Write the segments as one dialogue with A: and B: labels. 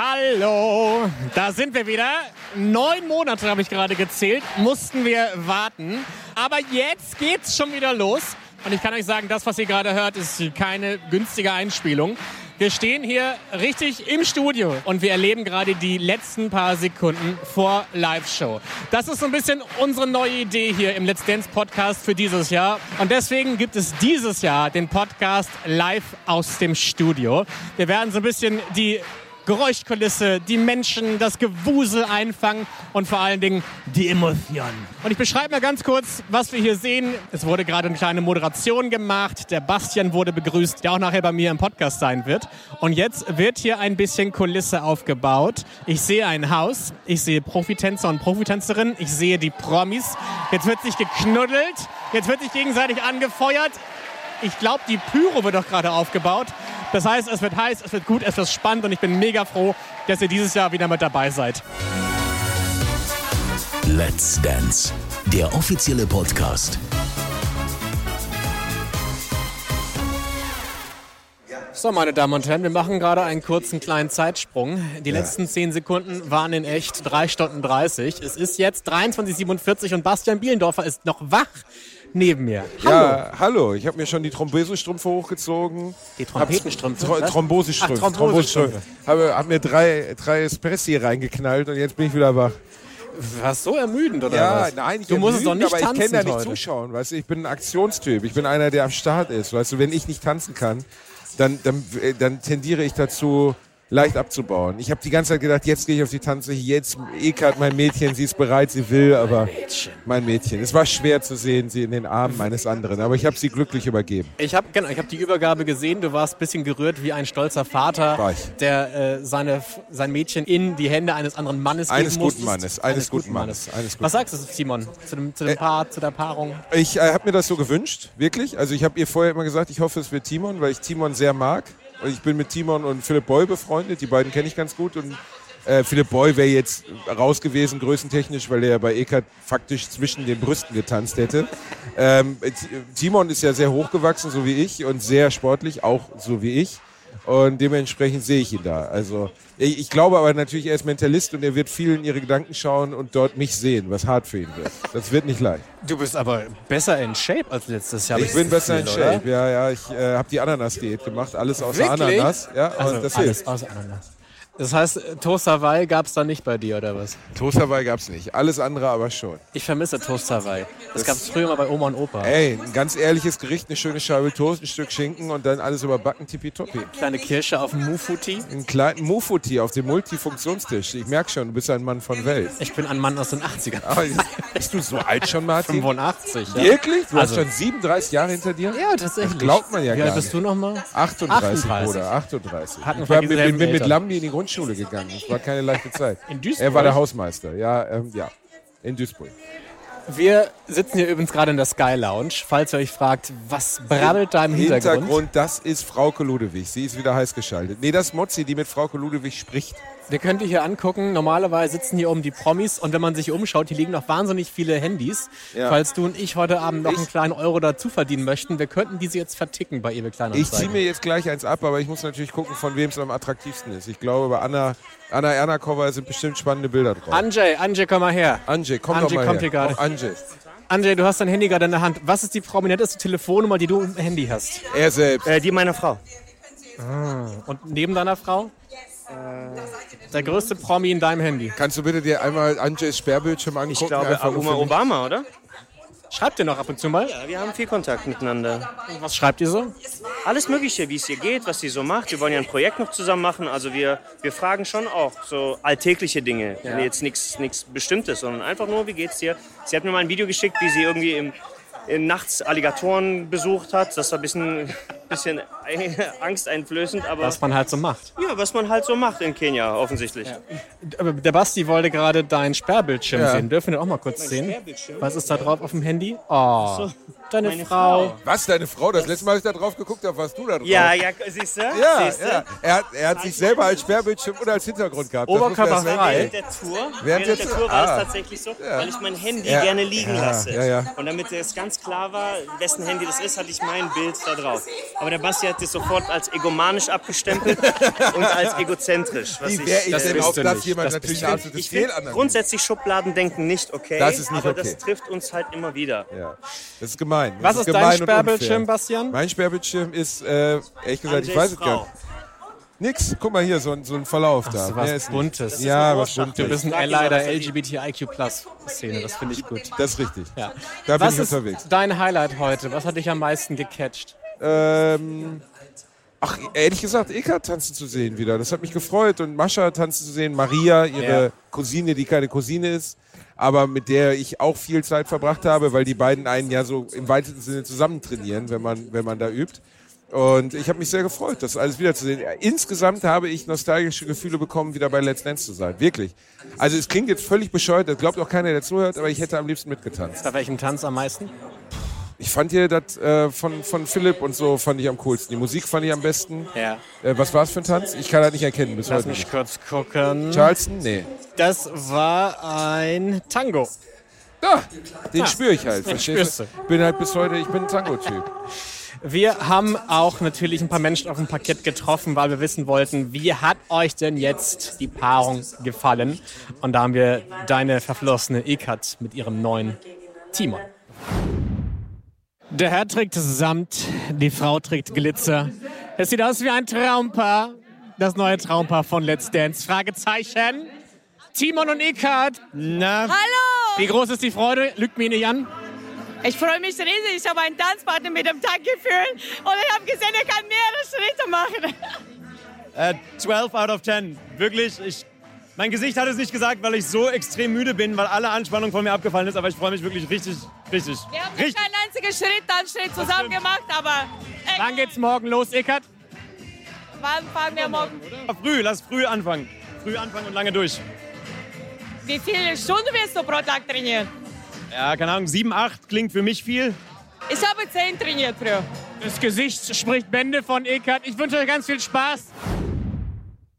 A: Hallo, da sind wir wieder. Neun Monate habe ich gerade gezählt, mussten wir warten. Aber jetzt geht's schon wieder los. Und ich kann euch sagen, das, was ihr gerade hört, ist keine günstige Einspielung. Wir stehen hier richtig im Studio und wir erleben gerade die letzten paar Sekunden vor Live-Show. Das ist so ein bisschen unsere neue Idee hier im Let's Dance Podcast für dieses Jahr. Und deswegen gibt es dieses Jahr den Podcast live aus dem Studio. Wir werden so ein bisschen die Geräuschkulisse, die Menschen, das Gewusel einfangen und vor allen Dingen die Emotionen. Und ich beschreibe mal ganz kurz, was wir hier sehen. Es wurde gerade eine kleine Moderation gemacht. Der Bastian wurde begrüßt, der auch nachher bei mir im Podcast sein wird. Und jetzt wird hier ein bisschen Kulisse aufgebaut. Ich sehe ein Haus, ich sehe Profitänzer und Profitänzerinnen, ich sehe die Promis. Jetzt wird sich geknuddelt, jetzt wird sich gegenseitig angefeuert. Ich glaube, die Pyro wird doch gerade aufgebaut. Das heißt, es wird heiß, es wird gut, es wird spannend und ich bin mega froh, dass ihr dieses Jahr wieder mit dabei seid.
B: Let's Dance, der offizielle Podcast.
A: So, meine Damen und Herren, wir machen gerade einen kurzen kleinen Zeitsprung. Die letzten 10 Sekunden waren in echt 3 Stunden 30. Es ist jetzt 23.47 und Bastian Bielendorfer ist noch wach neben mir. Hallo.
C: Ja, hallo. Ich habe mir schon die Thrombosestrümpfe hochgezogen.
A: Die Trompetenstrümpfe?
C: Tro
A: Was?
C: Thrombosestrümpfe.
A: Ach, Thrombosestrümpfe.
C: Habe hab mir drei, drei Espressi reingeknallt und jetzt bin ich wieder wach.
A: Warst so ermüdend, oder
C: Ja,
A: was?
C: nein, ich
A: du musst es doch nicht
C: aber ich kenne da nicht
A: heute.
C: zuschauen. Weißt du, ich bin ein Aktionstyp. Ich bin einer, der am Start ist. Weißt du, wenn ich nicht tanzen kann, dann, dann, äh, dann tendiere ich dazu, leicht abzubauen. Ich habe die ganze Zeit gedacht, jetzt gehe ich auf die Tanze, jetzt Ekat, mein Mädchen, sie ist bereit, sie will, aber mein Mädchen. Es war schwer zu sehen, sie in den Armen meines anderen, aber ich habe sie glücklich übergeben.
A: Ich habe genau, ich hab die Übergabe gesehen. Du warst ein bisschen gerührt wie ein stolzer Vater, der äh, seine, sein Mädchen in die Hände eines anderen Mannes
C: Eines
A: geben
C: guten. Mannes, eines guten Mannes, eines guten
A: Was sagst du, Simon, zu dem, zu dem
C: Äh,
A: Paar, zu der Paarung?
C: Ich äh, habe mir das so gewünscht, wirklich. Also ich habe ihr vorher immer gesagt, ich hoffe, es wird Timon, weil ich Timon sehr mag. Und ich bin mit Timon und Philipp Boy befreundet. Die beiden kenne ich ganz gut. Und äh, Philipp Boy wäre jetzt raus gewesen, größentechnisch, weil er ja bei Eckert faktisch zwischen den Brüsten getanzt hätte. Ähm, Timon ist ja sehr hochgewachsen, so wie ich, und sehr sportlich, auch so wie ich. Und dementsprechend sehe ich ihn da. Also ich, ich glaube aber natürlich, er ist Mentalist und er wird viel in ihre Gedanken schauen und dort mich sehen, was hart für ihn wird. Das wird nicht leicht.
A: Du bist aber besser in Shape als letztes Jahr.
C: Ich bin besser in
A: Gefühl, oder?
C: Shape, ja, ja. Ich äh, habe die Ananas-Diät gemacht, alles außer
A: Wirklich?
C: Ananas. Ja,
A: Also
C: das
A: alles
C: hilft.
A: aus Ananas. Das heißt, Toast Hawaii gab es da nicht bei dir, oder was?
C: Toast Hawaii gab's nicht, alles andere aber schon.
A: Ich vermisse Toast Hawaii. Das, gab es früher mal bei Oma und Opa.
C: Ey, ein ganz ehrliches Gericht, eine schöne Scheibe Toast, ein Stück Schinken und dann alles überbacken, tippitoppi.
A: Kleine Kirsche auf dem Mufuti.
C: Einen kleinen Mufuti auf dem Multifunktionstisch. Ich merk schon, du bist ein Mann von Welt.
A: Ich bin ein Mann aus den 80ern.
C: Aber bist du so alt schon, Martin?
A: 85, ja.
C: Wirklich? Du
A: Also-
C: hast schon 37 Jahre hinter dir?
A: Ja, tatsächlich.
C: Das glaubt man ja
A: Wie
C: gar
A: alt bist
C: nicht.
A: du nochmal?
C: 38,
A: 38.
C: Bruder, 38.
A: Hatten
C: ich war, bin mit
A: Eltern.
C: Lambi in die Grundschule gegangen. Es war keine leichte Zeit.
A: In Duisburg?
C: Er war der Hausmeister, ja, ähm, ja. In Duisburg.
A: Wir sitzen hier übrigens gerade in der Sky Lounge. Falls ihr euch fragt, was brabbelt da im Hintergrund?
C: Hintergrund, das ist Frauke Ludewig. Sie ist wieder heiß geschaltet. Nee, das ist Mozzi, die mit Frauke Ludewig spricht.
A: Wir können die hier angucken. Normalerweise sitzen hier oben die Promis und wenn man sich umschaut, hier liegen noch wahnsinnig viele Handys.
C: Ja.
A: Falls du und ich heute Abend noch
C: Ich-
A: einen kleinen Euro dazu verdienen möchten, wir könnten diese jetzt verticken bei eBay
C: Ich
A: Kleinanzeigen.
C: ziehe mir jetzt gleich eins ab, aber ich muss natürlich gucken, von wem es am attraktivsten ist. Ich glaube, bei Anna, Anna Ernakova sind bestimmt spannende Bilder drauf.
A: Anjay, Anjay, komm mal her.
C: Anjay, komm
A: Anjay
C: doch mal
A: kommt
C: her.
A: hier gerade.
C: Auch Anjay.
A: Anjay, du hast dein Handy gerade in der Hand. Was ist die prominenteste Telefonnummer, die du im Handy hast?
C: Er selbst.
D: Äh, die meiner Frau.
A: Und neben deiner Frau? Der größte Promi in deinem Handy.
C: Kannst du bitte dir einmal Anjays Sperrbildschirm angucken?
D: Ich glaube,
C: Einfach nur
D: Uma
C: für mich?
D: Obama, oder?
A: Schreibt ihr noch ab und zu mal?
D: Ja, wir haben viel Kontakt miteinander.
A: Was schreibt ihr so?
D: Alles Mögliche, wie es ihr geht, was sie so macht. Wir wollen ja ein Projekt noch zusammen machen. Also wir, wir fragen schon auch so alltägliche Dinge. Jetzt nichts nichts Bestimmtes, sondern einfach nur, wie geht's dir? Sie hat mir mal ein Video geschickt, wie sie irgendwie im, im nachts Alligatoren besucht hat. Das war ein bisschen, bisschen angsteinflößend, aber
A: Was man halt so macht.
D: ja, was man halt so macht in Kenia, offensichtlich.
A: Aber Der Basti wollte gerade deinen Sperrbildschirm
C: Ja.
A: sehen. Dürfen wir auch mal kurz sehen?
D: Sperrbildschirm?
A: Was ist da drauf auf dem Handy? Oh, deine
D: meine
A: Frau.
D: Frau.
C: Was, deine Frau? Das letzte Mal, als ich da drauf geguckt habe, warst du da drauf.
D: Ja, ja, siehst du?
C: Ja,
D: siehst du?
C: ja. Er, hat, er hat sich selber als Sperrbildschirm und als Hintergrund gehabt. Das
A: Oberkörper frei.
D: Während der Tour,
C: Während
D: während
C: der Tour-
D: war
C: ah.
D: es tatsächlich so, weil ich mein Handy
C: Ja.
D: gerne liegen
C: Ja,
D: lasse.
C: ja, ja.
D: Und damit es ganz klar war, wessen Handy das ist, hatte ich mein Bild da drauf. Aber der Basti hat wird dir sofort als egomanisch abgestempelt und als egozentrisch. Was
C: Wie wäre ich
A: das
C: denn
A: bist
C: auf
A: du
C: das
A: nicht.
C: jemand
A: Das
C: natürlich
A: bist
C: eine
A: du
C: absolute
D: ich finde
C: Fehlannahme?
D: grundsätzlich Schubladendenken nicht okay,
C: Das ist nicht
D: aber
C: okay.
D: das trifft uns halt immer wieder.
C: Ja, das ist gemein. Das
A: Was ist
C: gemein
A: dein Sperrbildschirm. Bastian?
C: Mein Sperrbildschirm ist, äh, ehrlich gesagt, ich
D: Andres
C: weiß es gar nicht. Nix, guck mal hier, so ein, so ein Verlauf da.
A: so
C: Mehr
A: was
C: ist.
A: Buntes.
C: Ja,
D: eine
C: was. Buntes.
A: Du bist ein
D: Frag ihn
A: Ally
D: mal,
A: der
D: was er die-
A: LGBTIQ-Plus-Szene, das finde ich gut.
C: Das ist richtig.
A: Ja.
C: Da bin
A: Was
C: ich
A: ist
C: unterwegs.
A: dein Highlight heute? Was hat dich am meisten gecatcht?
C: Ähm, ach, ehrlich gesagt, Eka tanzen zu sehen wieder. Das hat mich gefreut. Und Mascha tanzen zu sehen. Maria, ihre
A: Ja.
C: Cousine, die keine Cousine ist, aber mit der ich auch viel Zeit verbracht habe, weil die beiden einen ja so im weitesten Sinne zusammen trainieren, wenn man, wenn man da übt. Und ich habe mich sehr gefreut, das alles wiederzusehen. Insgesamt habe ich nostalgische Gefühle bekommen, wieder bei Let's Dance zu sein. Wirklich. Also es klingt jetzt völlig bescheuert, das glaubt auch keiner, der zuhört, aber ich hätte am liebsten mitgetanzt.
A: Bei welchem Tanz am meisten?
C: Ich fand hier das äh, von, von Philipp und so fand ich am coolsten. Die Musik fand ich am besten.
A: Ja.
C: Äh, was war es für ein Tanz? Ich kann das nicht erkennen bis
A: Lass
C: heute.
A: mich
C: Nicht.
A: kurz gucken.
C: Charleston? Nee.
A: Das war ein Tango.
C: Da, den
A: Ah,
C: spüre ich halt.
A: den
C: Verstehst
A: spürst
C: du? Bin halt bis heute, ich bin ein Tango-Typ.
A: Wir haben auch natürlich ein paar Menschen auf dem Parkett getroffen, weil wir wissen wollten, wie hat euch denn jetzt die Paarung gefallen? Und da haben wir deine verflossene Ekat mit ihrem neuen Timon. Der Herr trägt Samt, die Frau trägt Glitzer. Es sieht aus wie ein Traumpaar. Das neue Traumpaar von Let's Dance. Fragezeichen. Timon und Ekat. Na,
E: Hallo!
A: wie groß ist die Freude? Lügt mir nicht an.
E: Ich freue mich riesig. Ich habe einen Tanzpartner mit dem Tag gefühlt und ich habe gesehen, er kann mehrere Schritte machen.
F: Äh, 12 out of 10. Wirklich, ich, mein Gesicht hat es nicht gesagt, weil ich so extrem müde bin, weil alle Anspannung von mir abgefallen ist. Aber ich freue mich wirklich richtig, richtig.
E: Wir haben nicht
F: richtig.
E: keinen einzigen Schritt, Tanzschritt zusammen gemacht, aber äh,
A: Wann geht's morgen los, Ekat?
E: wann fahren wir morgen?
F: Früh, lass früh anfangen. Früh anfangen und lange durch.
E: Wie viele Stunden wirst du pro Tag trainieren?
F: Ja, keine Ahnung, 7, 8 klingt für mich viel.
E: Ich habe zehn trainiert früher.
A: Das Gesicht spricht Bände von Ekat. Ich wünsche euch ganz viel Spaß.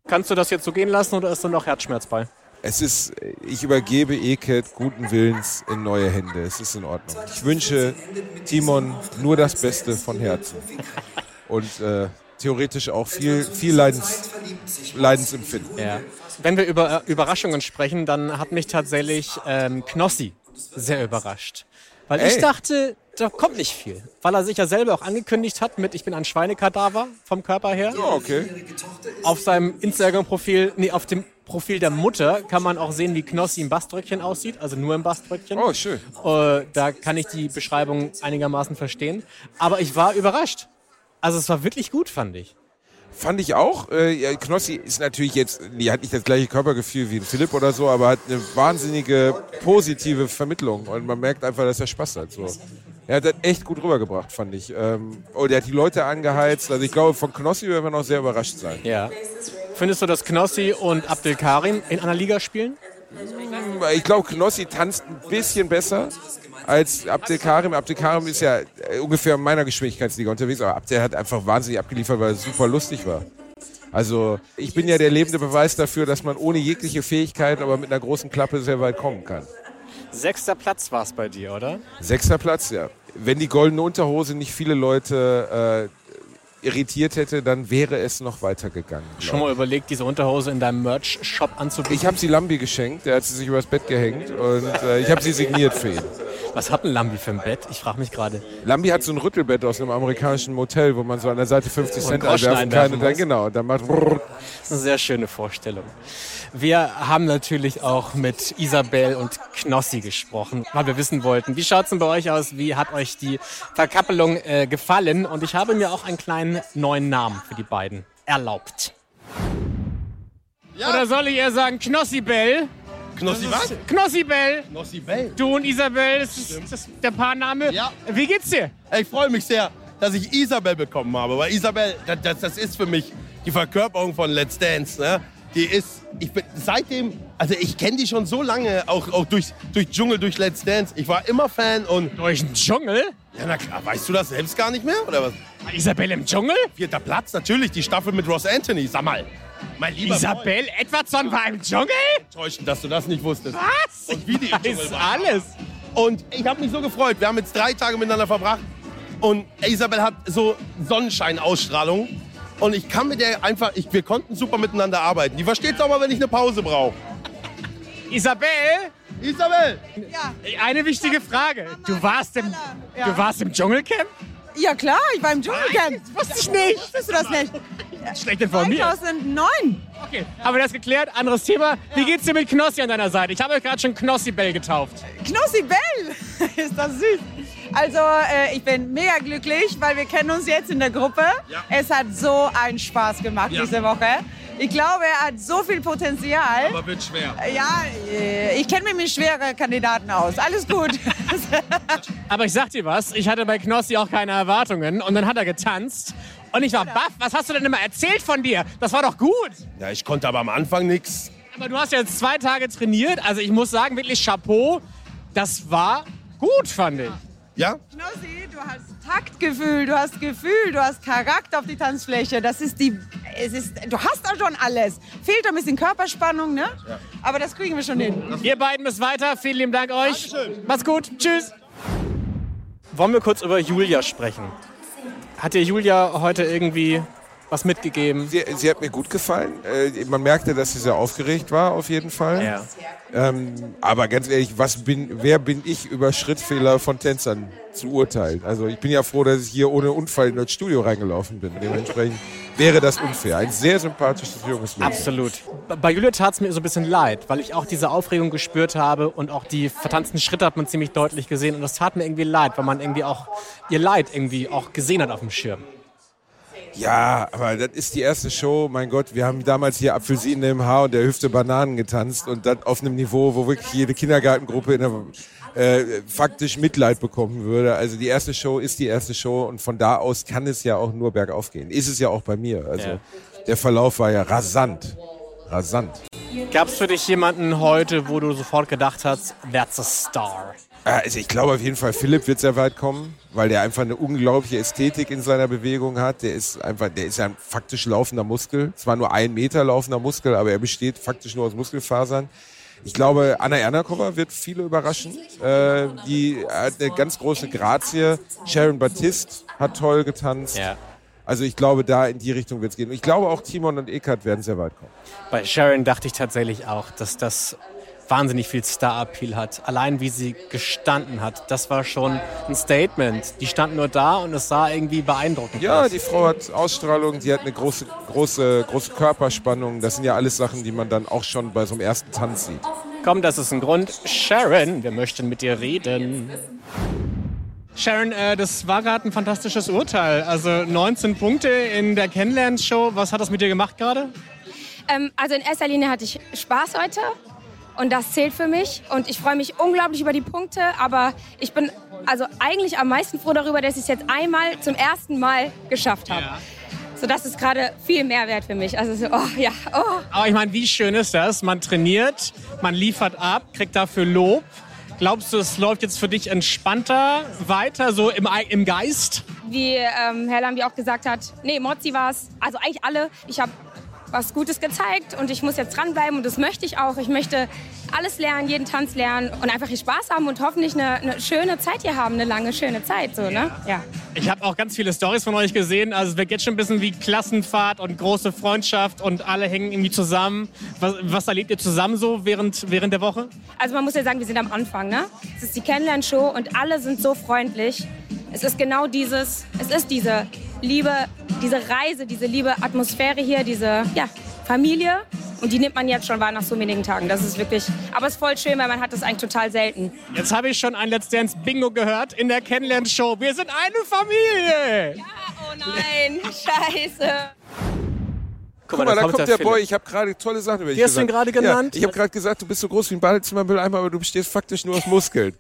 A: Kannst du das jetzt so gehen lassen oder ist da noch Herzschmerz bei?
C: Es ist, ich übergebe Eket guten Willens in neue Hände. Es ist in Ordnung. Ich wünsche Timon nur das Beste von Herzen. Und äh, theoretisch auch viel, viel Leidens, Leidensempfinden.
A: Ja. Wenn wir über äh, Überraschungen sprechen, dann hat mich tatsächlich ähm, Knossi sehr überrascht. Weil ich
C: Ey.
A: dachte, da kommt nicht viel. Weil er sich ja selber auch angekündigt hat mit Ich bin ein Schweinekadaver vom Körper her.
C: Ja, okay.
A: Auf seinem Instagram-Profil, nee, auf dem Profil der Mutter kann man auch sehen, wie Knossi im Baströckchen aussieht. Also nur im Baströckchen.
C: Oh, schön.
A: Äh, da kann ich die Beschreibung einigermaßen verstehen. Aber ich war überrascht. Also es war wirklich gut, fand ich.
C: Fand ich auch. Äh, Knossi ist natürlich jetzt, die hat nicht das gleiche Körpergefühl wie ein Philipp oder so, aber hat eine wahnsinnige positive Vermittlung und man merkt einfach, dass er Spaß hat. So. Er hat das echt gut rübergebracht, fand ich. Ähm, und er hat die Leute angeheizt. Also ich glaube, von Knossi werden wir noch sehr überrascht sein.
A: Ja. Findest du, dass Knossi und Abdel Karim in einer Liga spielen?
C: Ich glaube, Knossi tanzt ein bisschen besser als Abdel Karim. Abdel Karim ist ja äh, ungefähr in meiner Geschwindigkeitsliga unterwegs, aber Abdel hat einfach wahnsinnig abgeliefert, weil es super lustig war. Also ich bin ja der lebende Beweis dafür, dass man ohne jegliche Fähigkeit, aber mit einer großen Klappe sehr weit kommen kann.
A: Sechster Platz war es bei dir, oder?
C: Sechster Platz, ja. Wenn die goldene Unterhose nicht viele Leute äh, irritiert hätte, dann wäre es noch weitergegangen. glaub
A: Schon mal überlegt, diese Unterhose in deinem Merch-Shop anzubieten?
C: Ich habe sie Lambi geschenkt, der hat sie sich übers Bett gehängt und äh, ich habe sie signiert für ihn.
A: Was hat ein Lambi für ein Bett? Ich frage mich gerade.
C: Lambi hat so ein Rüttelbett aus einem amerikanischen Motel, wo man so an der Seite 50 Cent einwerfen kann und dann genau, und dann macht.
A: Das ist eine sehr schöne Vorstellung. Wir haben natürlich auch mit Isabel und Knossi gesprochen, weil wir wissen wollten, wie schaut's denn bei euch aus? Wie hat euch die Verkappelung äh, gefallen? Und ich habe mir auch einen kleinen neuen Namen für die beiden erlaubt. Oder soll ich eher sagen Knossi-Bell?
G: Knossi was?
A: Knossi-Bell!
G: Knossi Bell.
A: Du und Isabel, das ist, das ist der Paarname.
G: Ja.
A: Wie geht's dir?
G: Ich freue mich sehr, dass ich Isabel bekommen habe, weil Isabel, das, das, das ist für mich die Verkörperung von Let's Dance. Ne? Die ist, ich bin seitdem, also ich kenne die schon so lange, auch, auch durch, durch Dschungel, durch Let's Dance. Ich war immer Fan und,
A: Durch den Dschungel?
G: ja na klar, weißt du das selbst gar nicht mehr, oder was?
A: Isabel im Dschungel?
G: Vierter Platz, natürlich, die Staffel mit Ross Anthony, sag mal. Mein lieber
A: Isabel Edwardson war im Dschungel?
G: Freund, enttäuschend, dass du das nicht wusstest.
A: Was?
G: Und wie die im Dschungel
A: alles.
G: Und ich habe mich so gefreut. Wir haben jetzt drei Tage miteinander verbracht. Und Isabel hat so Sonnenscheinausstrahlung. Und ich kann mit der einfach, ich, wir konnten super miteinander arbeiten. Die versteht auch mal, wenn ich eine Pause brauche.
A: Isabel,
G: Isabel!
A: eine wichtige Frage. Du warst im, du warst im Dschungelcamp?
H: Ja klar, ich war im Dschungelcamp.
A: Wusste ich nicht.
H: Wusstest du das nicht?
A: Schlecht informiert.
H: 2009.
A: Okay, haben wir das geklärt? Anderes Thema. Wie geht's dir mit Knossi an deiner Seite? Ich habe euch gerade schon Knossi Bell getauft.
H: Knossi Bell, ist das süß. Also äh, ich bin mega glücklich, weil wir kennen uns jetzt in der Gruppe. Es hat so einen Spaß gemacht diese Woche. Ich glaube, er hat so viel Potenzial.
G: Aber wird schwer.
H: Ja, äh, ich kenne mich mit schweren Kandidaten aus. Alles gut.
A: Aber ich sag dir was, ich hatte bei Knossi auch keine Erwartungen und dann hat er getanzt und ich war baff. Was hast du denn immer erzählt von dir? Das war doch gut.
G: Ja, ich konnte aber am Anfang nichts.
A: Aber du hast jetzt zwei Tage trainiert, also ich muss sagen, wirklich Chapeau. Das war gut, fand ich.
G: Ja?
H: Knossi, du hast Taktgefühl, du hast Gefühl, du hast Charakter auf die Tanzfläche. Das ist die, es ist, du hast auch schon alles. Fehlt ein bisschen Körperspannung, ne? Aber das kriegen wir schon hin.
A: Ihr beiden müsst weiter. Vielen lieben Dank euch. Macht's gut. Tschüss.
I: Wollen wir kurz über Julia sprechen? Hat dir Julia heute irgendwie was mitgegeben?
C: Sie, sie hat mir gut gefallen. Äh, man merkte, dass sie sehr aufgeregt war, auf jeden Fall.
I: Ja.
C: Ähm, aber ganz ehrlich, was bin, wer bin ich über Schrittfehler von Tänzern zu urteilen? Also ich bin ja froh, dass ich hier ohne Unfall in das Studio reingelaufen bin. Dementsprechend wäre das unfair. Ein sehr sympathisches junges Mädchen.
I: Absolut. Bei Julia tat es mir so ein bisschen leid, weil ich auch diese Aufregung gespürt habe und auch die vertanzten Schritte hat man ziemlich deutlich gesehen und das tat mir irgendwie leid, weil man irgendwie auch ihr Leid irgendwie auch gesehen hat auf dem Schirm.
C: Ja, aber das ist die erste Show. Mein Gott, wir haben damals hier Apfelsinen im Haar und der Hüfte Bananen getanzt und das auf einem Niveau, wo wirklich jede Kindergartengruppe in der, äh, faktisch Mitleid bekommen würde. Also die erste Show ist die erste Show und von da aus kann es ja auch nur bergauf gehen. Ist es ja auch bei mir. Also
I: Ja.
C: der Verlauf war ja rasant. Rasant.
I: Gab es für dich jemanden heute, wo du sofort gedacht hast, that's a star?
C: Äh, Also ich glaube auf jeden Fall, Philipp wird sehr weit kommen, weil der einfach eine unglaubliche Ästhetik in seiner Bewegung hat. Der ist einfach, der ist ja ein faktisch laufender Muskel. Zwar nur ein Meter laufender Muskel, aber er besteht faktisch nur aus Muskelfasern. Ich glaube, Anna Ernakova wird viele überraschen. Äh, die hat eine ganz große Grazie. Sharon Baptiste hat toll getanzt.
I: Ja.
C: Also ich glaube, da in die Richtung wird es gehen. Und ich glaube auch Timon und Eckart werden sehr weit kommen.
I: Bei Sharon dachte ich tatsächlich auch, dass das wahnsinnig viel Star-Appeal hat. Allein wie sie gestanden hat, das war schon ein Statement. Die stand nur da und es sah irgendwie beeindruckend
C: Ja,
I: aus.
C: die Frau hat Ausstrahlung, sie hat eine große, große, große Körperspannung. Das sind ja alles Sachen, die man dann auch schon bei so einem ersten Tanz sieht.
I: Komm, das ist ein Grund. Sharon, wir möchten mit dir reden.
A: Sharon, äh, das war gerade ein fantastisches Urteil. Also 19 Punkte in der Kennenlernshow. Was hat das mit dir gemacht gerade?
J: Ähm, also in erster Linie hatte ich Spaß heute und das zählt für mich und ich freue mich unglaublich über die Punkte, aber ich bin also eigentlich am meisten froh darüber, dass ich es jetzt einmal zum ersten Mal geschafft habe. So das ist gerade viel mehr wert für mich. Also so, oh ja, oh.
A: Aber ich meine, wie schön ist das? Man trainiert, man liefert ab, kriegt dafür Lob. Glaubst du, es läuft jetzt für dich entspannter weiter, so im, im Geist?
J: Wie ähm, Herr Lambi auch gesagt hat, nee, Mozzi war es, also eigentlich alle. Ich habe was Gutes gezeigt und ich muss jetzt dranbleiben und das möchte ich auch. Ich möchte alles lernen, jeden Tanz lernen und einfach hier Spaß haben und hoffentlich eine, eine schöne Zeit hier haben, eine lange, schöne Zeit. So, ne? ja.
A: Ich habe auch ganz viele Stories von euch gesehen. Also es wird jetzt schon ein bisschen wie Klassenfahrt und große Freundschaft und alle hängen irgendwie zusammen. Was, was erlebt ihr zusammen so während, während der Woche?
J: Also man muss ja sagen, wir sind am Anfang. Ne? Es ist die Kennenlernshow und alle sind so freundlich. Es ist genau dieses, es ist diese Liebe, diese Reise, diese liebe Atmosphäre hier, diese ja, Familie. Und die nimmt man jetzt schon wahr nach so wenigen Tagen. Das ist wirklich, aber es ist voll schön, weil man hat das eigentlich total selten.
A: Jetzt habe ich schon ein Let's Dance Bingo gehört in der Kennenlernshow. Wir sind eine Familie.
J: Oh nein, scheiße.
C: Guck mal, da kommt der Boy. Ich habe gerade tolle Sachen über dich
I: Wie hast du ihn
C: gesagt.
I: gerade genannt?
C: Ja, ich habe gerade gesagt, du bist so groß wie ein Badezimmermülleimer, aber du bestehst faktisch nur aus Muskeln.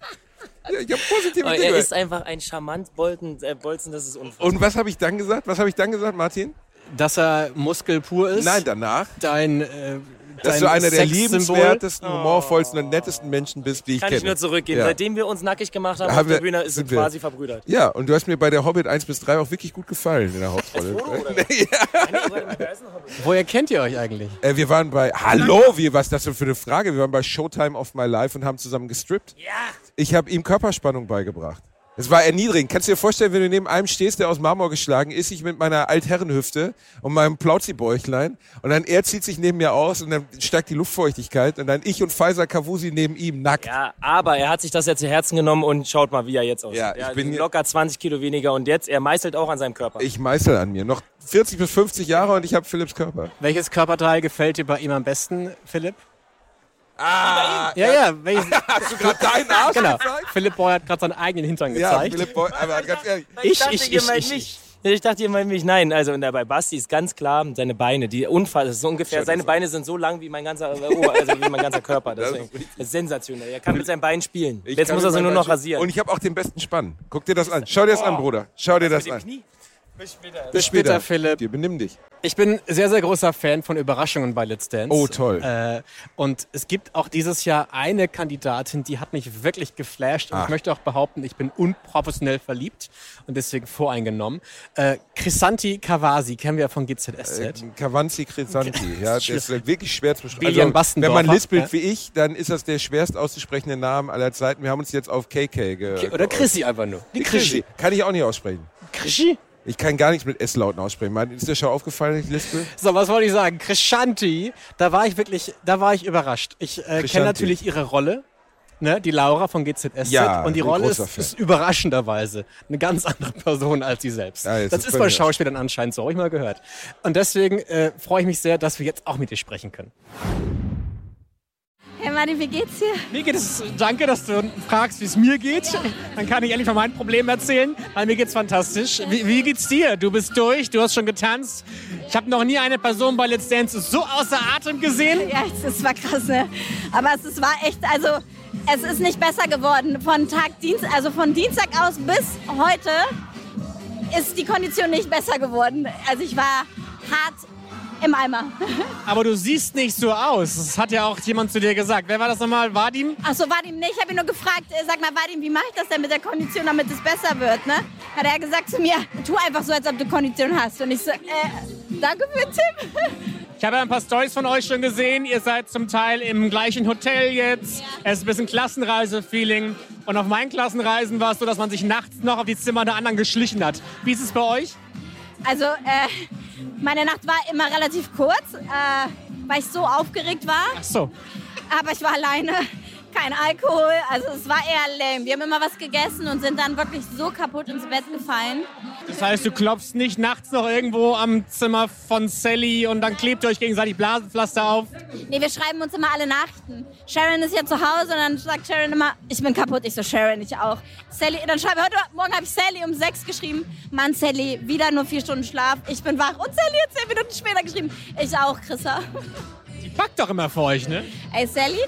C: Ja, ich habe positive
K: Aber
C: Dinge.
K: er ist einfach ein charmant Bolzen, äh, Bolzen das ist unfassbar.
C: Und was habe ich dann gesagt? Was habe ich dann gesagt, Martin?
I: Dass er Muskel pur ist.
C: Nein, danach.
I: Dein, äh,
C: Dass
I: dein
C: du einer der
I: Sexsymbol.
C: liebenswertesten, humorvollsten und nettesten Menschen bist, die ich
K: Kann
C: kenne.
K: ich nur zurückgeben.
C: Ja.
K: Seitdem wir uns nackig gemacht haben,
C: Haben
K: auf der
C: wir-
K: Bühne, ist
C: sind
K: wir
C: wir-
K: quasi verbrüdert.
C: Ja, und du hast mir bei der Hobbit 1 bis 3 auch wirklich gut gefallen in der Hauptrolle.
I: Woher kennt ihr euch eigentlich?
C: Äh, wir waren bei, hallo, wie, was ist das denn für eine Frage? Wir waren bei Showtime of My Life und haben zusammen gestrippt. Ja. Ich habe ihm Körperspannung beigebracht. Das war erniedrigend. Kannst du dir vorstellen, wenn du neben einem stehst, der aus Marmor geschlagen ist, ich mit meiner Altherrenhüfte und meinem Plauzibäuchlein und dann er zieht sich neben mir aus und dann steigt die Luftfeuchtigkeit und dann ich und Pfizer Kavusi neben ihm nackt.
K: Ja, aber er hat sich das ja zu Herzen genommen und schaut mal, wie er jetzt aussieht.
C: Ja,
K: er
C: ich bin
K: locker 20 Kilo weniger und jetzt, er meißelt auch an seinem Körper.
C: Ich meißel an mir. Noch 40 bis 50 Jahre und ich habe Philipps Körper.
I: Welches Körperteil gefällt dir bei ihm am besten, Philipp?
C: Ah,
I: Ja, ja. Welches,
C: Hast du gerade deinen Arsch
I: genau.
C: gezeigt?
I: Philipp Boy hat gerade seinen eigenen Hintern
C: Ja,
I: gezeigt.
C: Philipp Boy, aber ganz ehrlich.
K: Ich,
I: dachte,
K: ich,
I: ihr
K: ich,
I: meint
K: ich,
I: mich.
K: ich, ich dachte, ihr meint mich. Nein, also und bei Basti ist ganz klar, seine Beine, die Unfall, das ist so ungefähr, seine Beine sind so lang wie mein ganzer, äh, Ober, also wie mein ganzer Körper.
C: Das ist
K: Deswegen, das ist sensationell. Er kann mit seinen Beinen spielen.
C: Ich
K: Jetzt muss er sie nur noch
C: Bein-
K: rasieren.
C: Und ich habe auch den besten Spann. Guck dir das an. Schau dir das an, Bruder. Schau dir das an.
K: Bis später.
C: Bis
I: später, Philipp.
C: Dir benimm dich.
I: Ich bin sehr, sehr großer Fan von Überraschungen bei Let's Dance.
C: Oh, toll.
I: Äh, und es gibt auch dieses Jahr eine Kandidatin, die hat mich wirklich geflasht. Und
C: Ach.
I: ich möchte auch behaupten, ich bin unprofessionell verliebt und deswegen voreingenommen. Äh, Chrisanti Kawasi kennen wir ja von GZSZ.
C: Äh, Kavanzi Crisanti, ja, der ist wirklich schwer zu beschreiben.
I: William
C: wenn man lispelt
I: ja.
C: wie ich, dann ist das der schwerst auszusprechende Name aller Zeiten. Wir haben uns jetzt auf KK ge
I: Oder Chrissy einfach nur.
C: Die Chrissy. Kann ich auch nicht aussprechen.
I: Krischi?
C: Ich kann gar nichts mit S-Lauten aussprechen. Ist dir schon aufgefallen, ich lispel?
I: So, was wollte ich sagen? Krishanti, da war ich wirklich, da war ich überrascht. Ich äh, kenne natürlich ihre Rolle. Ne, die Laura von GZSZ
C: Ja,
I: und die Rolle ist, ist überraschenderweise eine ganz andere Person als sie selbst.
C: Ja,
I: das
C: ist bei.
I: Schauspielern anscheinend so, habe ich mal gehört. Und deswegen äh, freue ich mich sehr, dass wir jetzt auch mit dir sprechen können.
L: Hey Martin, wie geht's dir?
A: Mir geht es, danke, dass du fragst, wie es mir geht. Dann kann ich endlich von meinen Problemen erzählen, weil mir geht's fantastisch. Wie, wie geht's dir? Du bist durch, du hast schon getanzt. Ich habe noch nie eine Person bei Let's Dance so außer Atem gesehen.
L: Ja, das war krass, ne? Aber es, es war echt, also es ist nicht besser geworden. Von Tag Dienst, also von Dienstag aus bis heute ist die Kondition nicht besser geworden. Also ich war hart im Eimer.
A: Aber du siehst nicht so aus. Das hat ja auch jemand zu dir gesagt. Wer war das nochmal? Vadim?
L: Achso, Vadim, nee, ich habe ihn nur gefragt, äh, sag mal, Vadim, wie mache ich das denn mit der Kondition, damit es besser wird, ne? Hat er gesagt zu mir, tu einfach so, als ob du Kondition hast. Und ich so, äh, danke für den Tipp.
A: Ich habe ein paar Stories von euch schon gesehen. Ihr seid zum Teil im gleichen Hotel jetzt. Es ist ein bisschen Klassenreise-Feeling. Und auf meinen Klassenreisen war es so, dass man sich nachts noch auf die Zimmer der anderen geschlichen hat. Wie ist es bei euch?
L: Also, äh, meine Nacht war immer relativ kurz, äh, weil ich so aufgeregt war.
A: Ach so.
L: Aber ich war alleine, kein Alkohol, also es war eher lame. Wir haben immer was gegessen und sind dann wirklich so kaputt ins Bett gefallen.
A: Das heißt, du klopfst nicht nachts noch irgendwo am Zimmer von Sally und dann klebt ihr euch gegenseitig Blasenpflaster auf.
L: Nee, wir schreiben uns immer alle Nachrichten. Sharon ist ja zu Hause und dann sagt Sharon immer, ich bin kaputt. Ich so, Sharon, ich auch. Sally, dann schreibe ich, heute Morgen habe ich Sally um sechs geschrieben. Mann, Sally, wieder nur vier Stunden Schlaf. Ich bin wach. Und Sally hat zehn Minuten später geschrieben. Ich auch, Chrissa.
A: Die backt doch immer für euch, ne?
L: Ey, Sally,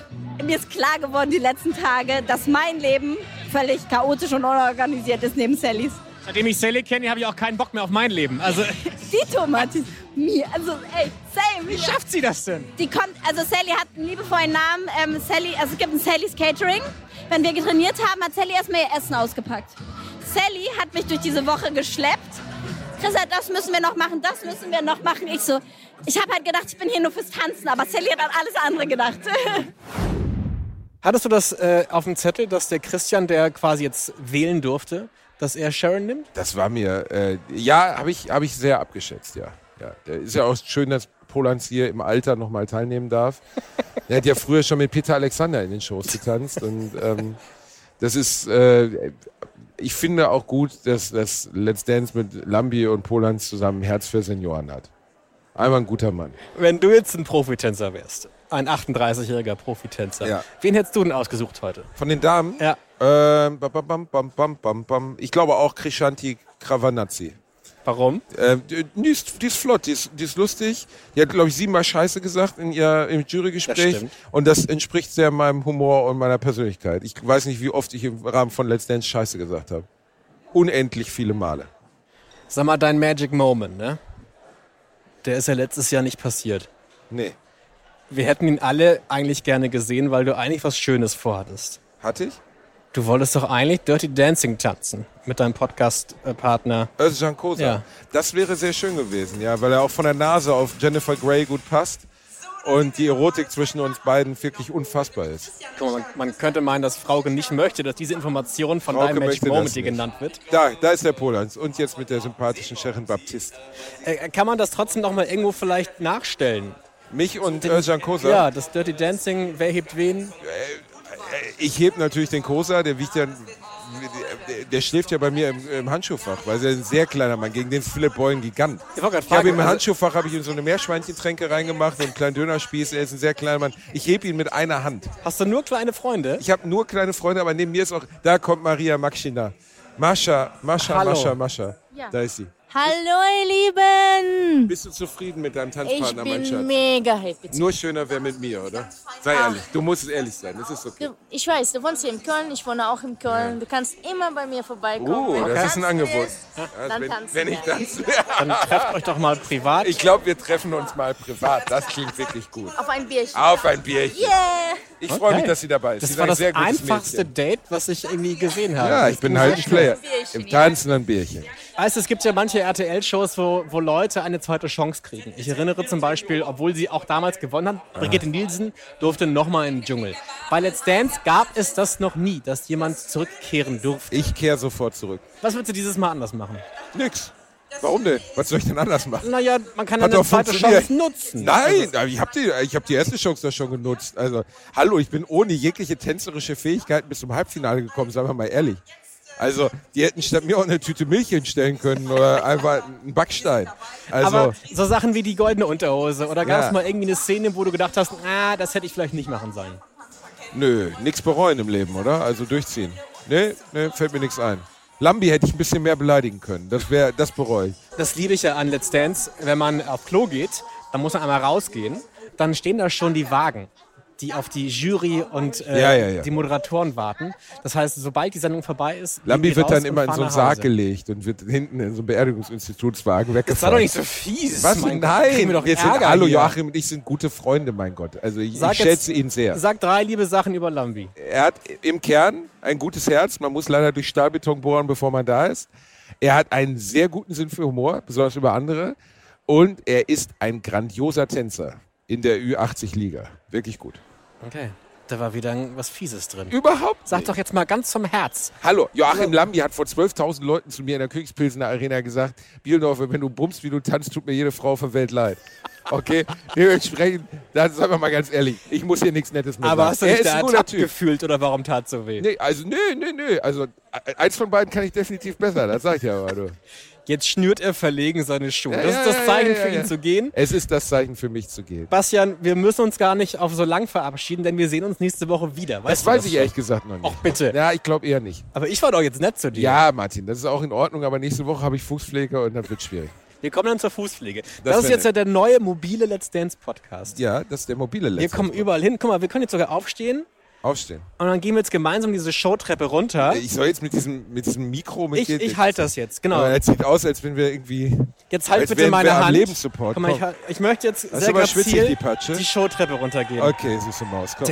L: mir ist klar geworden die letzten Tage, dass mein Leben völlig chaotisch und unorganisiert ist neben Sallys.
A: Seitdem ich Sally kenne, habe ich auch keinen Bock mehr auf mein Leben. Also,
L: Dito, Martin. Mir, also, ey, same.
A: wie schafft sie das denn?
L: Die kommt, also Sally hat einen liebevollen Namen. Ähm, Sally, also es gibt ein Sally's Catering. Wenn wir getrainiert haben, hat Sally erstmal ihr Essen ausgepackt. Sally hat mich durch diese Woche geschleppt. Chrissa, das müssen wir noch machen, das müssen wir noch machen. Ich so, ich habe halt gedacht, ich bin hier nur fürs Tanzen, aber Sally hat an alles andere gedacht.
I: Hattest du das äh, auf dem Zettel, dass der Christian, der quasi jetzt wählen durfte, dass er Sharon nimmt?
C: Das war mir, äh, ja, habe ich, hab ich sehr abgeschätzt, ja. ja. Ist ja auch schön, dass Polans hier im Alter nochmal teilnehmen darf. er hat ja früher schon mit Peter Alexander in den Shows getanzt und ähm, das ist, äh, ich finde auch gut, dass das Let's Dance mit Lambi und Polans zusammen ein Herz für Senioren hat. Einmal ein guter Mann.
I: Wenn du jetzt ein Profitänzer wärst, ein 38-jähriger Profitänzer,
C: Ja.
I: wen hättest du denn ausgesucht heute?
C: Von den Damen?
I: Ja.
C: Ähm, bam, bam, bam. Ich glaube auch Krishanti Kravanazzi.
I: Warum?
C: Ähm, die, ist, die ist flott, die ist, die ist lustig. Die hat, glaube ich, siebenmal Scheiße gesagt in ihr, im
I: Das
C: Jurygespräch.
I: stimmt.
C: Und das entspricht sehr meinem Humor und meiner Persönlichkeit. Ich weiß nicht, wie oft ich im Rahmen von Let's Dance Scheiße gesagt habe. Unendlich viele Male.
I: Sag mal, dein Magic Moment, ne? Der ist ja letztes Jahr nicht passiert.
C: Nee.
I: Wir hätten ihn alle eigentlich gerne gesehen, weil du eigentlich was Schönes vorhattest.
C: Hatte ich?
I: Du wolltest doch eigentlich Dirty Dancing tanzen mit deinem Podcast-Partner.
C: Özcan Kosa.
I: Ja.
C: Das wäre sehr schön gewesen, ja, weil er auch von der Nase auf Jennifer Grey gut passt. Und die Erotik zwischen uns beiden wirklich unfassbar ist.
A: Guck mal, man, man könnte meinen, dass Frauke nicht möchte, dass diese Information von
C: Frauke
A: deinem
C: das
A: Moment
C: nicht.
A: genannt wird.
C: Da, da ist der Polans und jetzt mit der sympathischen Cherin Baptiste.
A: Äh, kann man das trotzdem noch mal irgendwo vielleicht nachstellen?
C: Mich und Özcan Kosa?
A: Ja, das Dirty Dancing, wer hebt wen?
C: Ich heb natürlich den Kosa, der wiegt ja, der, schläft ja bei mir im, im Handschuhfach, weil er ein sehr kleiner Mann, gegen den Philipp Boy ein Gigant.
A: Ich wollte gerade
C: Ich habe ihm im Handschuhfach habe ich ihm so eine Meerschweinchentränke reingemacht und einen kleinen Dönerspieß. Er ist ein sehr kleiner Mann. Ich heb ihn mit einer Hand.
A: Hast du nur kleine Freunde?
C: Ich habe nur kleine Freunde, aber neben mir ist auch, da kommt Maria Makschina. Mascha, Mascha,
A: Hallo.
C: Mascha, Mascha.
M: Ja.
C: Da ist sie.
M: Hallo ihr Lieben!
C: Bist du zufrieden mit deinem
M: Ich
C: Tanzpartner, mein
M: bin
C: Schatz?
M: mega happy.
C: Nur schöner wäre mit mir, oder? Sei
M: Ah.
C: ehrlich. Du musst ehrlich sein. Das ist okay.
M: Du, ich weiß, du wohnst hier in Köln, ich wohne auch in Köln. Du kannst immer bei mir vorbeikommen.
C: Oh,
M: du
C: das ist ein Angebot.
M: willst,
C: Ja,
M: dann
C: wenn,
M: tanzen
C: wenn ich tanze.
A: Dann trefft euch doch mal privat.
C: Ich glaube, wir treffen uns mal privat. Das klingt wirklich gut.
M: Auf ein Bierchen.
C: Auf ein Bierchen.
M: Yeah!
C: Ich freue mich,
A: Okay.
C: dass sie dabei ist.
A: Das
C: sie ist
A: war das einfachste
C: Mädchen.
A: Date, was ich irgendwie gesehen habe.
C: Ja, ich bin halt ein Player. Im Tanzen ein Bierchen.
A: Weißt du, es gibt ja manche RTL-Shows, wo, wo Leute eine zweite Chance kriegen. Ich erinnere zum Beispiel, obwohl sie auch damals gewonnen hat, Brigitte Nielsen durfte nochmal in den Dschungel. Bei Let's Dance gab es das noch nie, dass jemand zurückkehren durfte.
C: Ich kehre sofort zurück.
A: Was würdest du dieses Mal anders machen?
C: Nix. Warum denn? Was soll ich denn anders machen?
A: Naja, man kann ja
C: Hat
A: eine zweite. Chance nutzen.
C: Nein, aber ich habe die, ich hab die erste Chance da schon genutzt. Also, hallo, ich bin ohne jegliche tänzerische Fähigkeiten bis zum Halbfinale gekommen, sagen wir mal ehrlich. Also, die hätten statt mir auch eine Tüte Milch hinstellen können oder einfach einen Backstein. Also,
A: Aber so Sachen wie die goldene Unterhose oder gab es
C: Ja.
A: mal irgendwie eine Szene, wo du gedacht hast, ah, das hätte ich vielleicht nicht machen sollen.
C: nö, nichts bereuen im Leben, oder? Also durchziehen. Nee, nee, fällt mir nichts ein. Lambi hätte ich ein bisschen mehr beleidigen können. Das wäre, das bereue ich.
A: Das liebe ich ja an Let's Dance, wenn man auf Klo geht, dann muss man einmal rausgehen, dann stehen da schon die Wagen, die auf die Jury und äh,
C: Ja, ja, ja.
A: die Moderatoren warten. Das heißt, sobald die Sendung vorbei ist,
C: Lambi wird dann immer in so einen Sarg gelegt und wird hinten in so einen Beerdigungsinstitutswagen weggefahren.
A: Das war doch nicht so fies.
C: Was?
A: mein Gott.
C: Nein,
A: doch
C: wir sind, hallo. Joachim und ich sind gute Freunde, mein Gott. Also ich, ich
A: jetzt-
C: schätze ihn sehr.
A: Sag drei liebe Sachen über Lambi.
C: Er hat im Kern ein gutes Herz. Man muss leider durch Stahlbeton bohren, bevor man da ist. Er hat einen sehr guten Sinn für Humor, besonders über andere. Und er ist ein grandioser Tänzer in der Ü80-Liga. Wirklich gut.
A: Okay. Da war wieder was Fieses drin.
C: Überhaupt
A: Sag doch jetzt mal ganz zum Herz.
C: Hallo, Joachim Lambi hat vor 12.000 Leuten zu mir in der Königspilsener Arena gesagt, Bielendorfer, wenn du bummst, wie du tanzt, tut mir jede Frau auf der Welt leid. Okay, dementsprechend, dann sagen wir mal ganz ehrlich, ich muss hier nichts Nettes mehr
A: Aber
C: sagen.
A: hast du dich da ertappt gefühlt oder warum tat so weh?
C: Nee, also nee, nee, nee. Also e- eins von beiden kann ich definitiv besser, das sag ich ja aber. Du.
A: Jetzt schnürt er verlegen seine Schuhe.
C: Ja,
A: das
C: ja,
A: ist das Zeichen
C: ja,
A: für
C: ja.
A: ihn zu gehen.
C: Es ist das Zeichen für mich zu gehen.
A: Bastian, wir müssen uns gar nicht auf so lang verabschieden, denn wir sehen uns nächste Woche wieder. Weißt
C: Das
A: du
C: weiß ich
A: schon?
C: ehrlich gesagt noch nicht.
A: Ach bitte.
C: Ja, ich glaube eher nicht.
A: Aber ich war doch jetzt nett zu dir.
C: Ja, Martin, das ist auch in Ordnung, aber nächste Woche habe ich Fußpflege und dann wird schwierig.
A: Wir kommen dann zur Fußpflege. Das,
C: Das
A: ist jetzt ja der neue mobile Let's Dance Podcast.
C: Ja, das ist der mobile
A: Wir
C: Letzte.
A: kommen überall hin. Guck mal, wir können jetzt sogar aufstehen
C: Aufstehen.
A: und dann gehen wir jetzt gemeinsam diese Showtreppe runter.
C: Ich soll jetzt mit diesem, mit diesem Mikro mit
A: Ich,
C: dir-
A: ich halte das jetzt, genau.
C: Aber das sieht aus, als wenn wir irgendwie.
A: Jetzt halt bitte
C: wären
A: meine
C: wir
A: Hand.
C: Lebenssupport.
A: Ich,
C: Komm.
A: halt- ich möchte jetzt
C: Das
A: sehr grazil
C: die Patsche.
A: die Showtreppe runtergehen.
C: Okay, süße Maus, komm.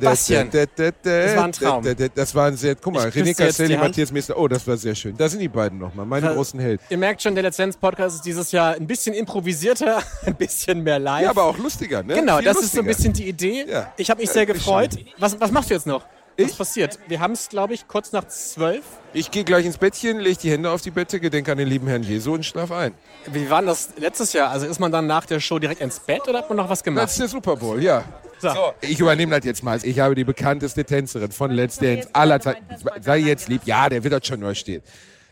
A: Bastian,
C: das
A: war ein Traum.
C: Das war ein sehr. Guck mal,
A: Ich
C: René Castelli. Matthias Meister. Oh, das war sehr schön. Da sind die beiden nochmal, meine großen Helden.
A: Ihr merkt schon, der Let's Dance Podcast ist dieses Jahr ein bisschen improvisierter, ein bisschen mehr live.
C: Ja, aber auch lustiger, ne?
A: Genau,
C: Viel
A: das ist so ein bisschen die Idee.
C: Ja.
A: Ich habe mich sehr
C: Ja,
A: gefreut. Was, was machst du jetzt noch? Was passiert? Wir haben es, glaube ich, kurz nach zwölf.
C: Ich gehe gleich ins Bettchen, lege die Hände auf die Bettdecke, denke an den lieben Herrn Jesu und schlaf ein.
A: Wie war das letztes Jahr? Also ist man dann nach der Show direkt ins Bett oder hat man noch was
C: Das
A: gemacht?
C: ist der Super Bowl, ja.
A: So.
C: Ich übernehme das jetzt mal. Ich habe die bekannteste Tänzerin von Let's Dance aller Zeiten. Sei jetzt lieb. Ja, der wird dort schon neu stehen.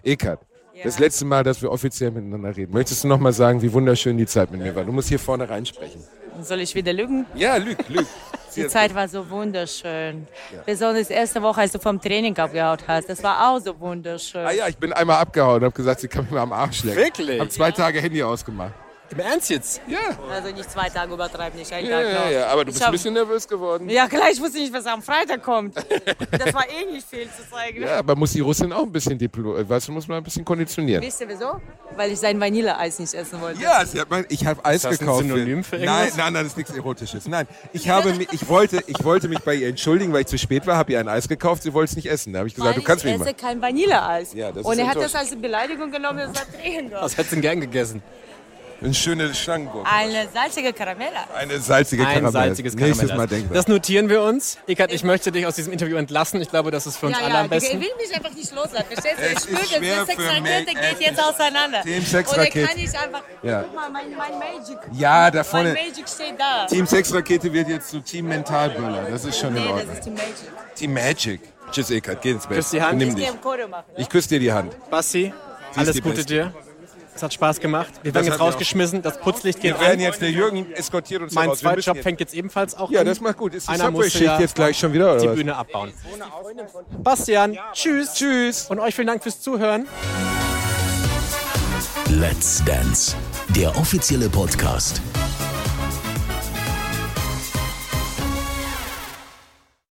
C: Ekat. Das letzte Mal, dass wir offiziell miteinander reden. Möchtest du noch mal sagen, wie wunderschön die Zeit mit mir war? Du musst hier vorne reinsprechen.
E: Soll ich wieder lügen?
C: Ja, lüg, lüg.
E: Die Zeit war so wunderschön. Besonders erste Woche, als du vom Training abgehaut hast. Das war auch so wunderschön.
C: Ah ja, ich bin einmal abgehauen und habe gesagt, sie kann mich mal am Arsch lecken.
A: Wirklich?
C: Hab zwei Tage Handy ausgemacht.
A: Im Ernst jetzt?
C: Ja.
E: Also nicht zwei Tage übertreiben, nicht einen
C: Ja,
E: Tag
C: ja,
E: noch.
C: ja, aber du
E: Ich
C: bist ein
E: hab-
C: bisschen nervös geworden.
E: Ja, klar, ich wusste nicht, was am Freitag kommt. Das war eh nicht viel zu zeigen.
C: Ja, aber muss die Russin auch ein bisschen Diplo, äh, weißt du, muss man ein bisschen konditionieren.
E: Wisst ihr wieso? Weil ich sein Vanilleeis nicht essen wollte.
C: Ja, sie hat mein, ich habe Eis
A: das ein
C: gekauft.
A: Synonym für
C: nein,
A: irgendwas?
C: nein, nein, das ist nichts Erotisches. Nein, ich, habe, ich, wollte, ich wollte mich bei ihr entschuldigen, weil ich zu spät war, habe ihr ein Eis gekauft, sie wollte es nicht essen. Da habe ich gesagt,
E: Weil
C: du kannst
E: ich
C: mich
E: esse
C: mal.
E: kein Vanilleeis.
C: Ja, das
E: Und
C: ist
E: er hat das als Beleidigung genommen und sagt, drehen
A: Was hättest du denn gern gegessen?
C: Eine schöne Schlangenburg.
E: Eine salzige Karamelle.
C: Eine salzige
A: Ein
C: Karamell.
A: salziges
C: Nächstes
A: Karamell.
C: Mal denken wir.
A: Das notieren wir uns. Eckart, ich möchte dich aus diesem Interview entlassen. Ich glaube, das ist für uns
E: ja,
A: alle
E: ja,
A: am besten.
E: Ich will mich einfach nicht loslassen. Verstehst du?
C: Es
E: Ich spüre, das
C: für
E: Sexrakete geht
C: Es
E: jetzt auseinander.
C: Team Sexrakete.
E: dann kann ich einfach,
C: Ja.
E: guck mal, mein, mein Magic.
C: Ja, da vorne-
E: Mein Magic steht da.
C: Team Sexrakete wird jetzt zu Team Mentalböller. Das ist schon in
E: Nee, das
C: Ordnung.
E: ist die Magic.
C: Team Magic. Tschüss, Eckart, geh ins Bett.
A: Küss die Hand.
C: Nimm
E: Ich
C: dich.
E: machen.
C: Ich küsse dir die Hand.
A: Basti,
C: Sie
A: alles
C: die
A: Gute
C: Beste.
A: dir. Es hat Spaß gemacht. Wir
C: Das
A: werden jetzt
C: mir auch-
A: rausgeschmissen. Das Putzlicht geht
C: Wir werden
A: an.
C: jetzt, der Jürgen eskortiert uns
A: Mein Zweitjob
C: jetzt-
A: fängt jetzt ebenfalls auch
C: Ja,
A: an.
C: das macht gut. Ist die
A: Einer
C: Subway-Schicht
A: ja
C: jetzt gleich schon wieder, oder
A: die
C: was?
A: Bühne abbauen. Bastian, tschüss.
C: Tschüss.
A: Und euch vielen Dank fürs Zuhören.
B: Let's Dance, der offizielle Podcast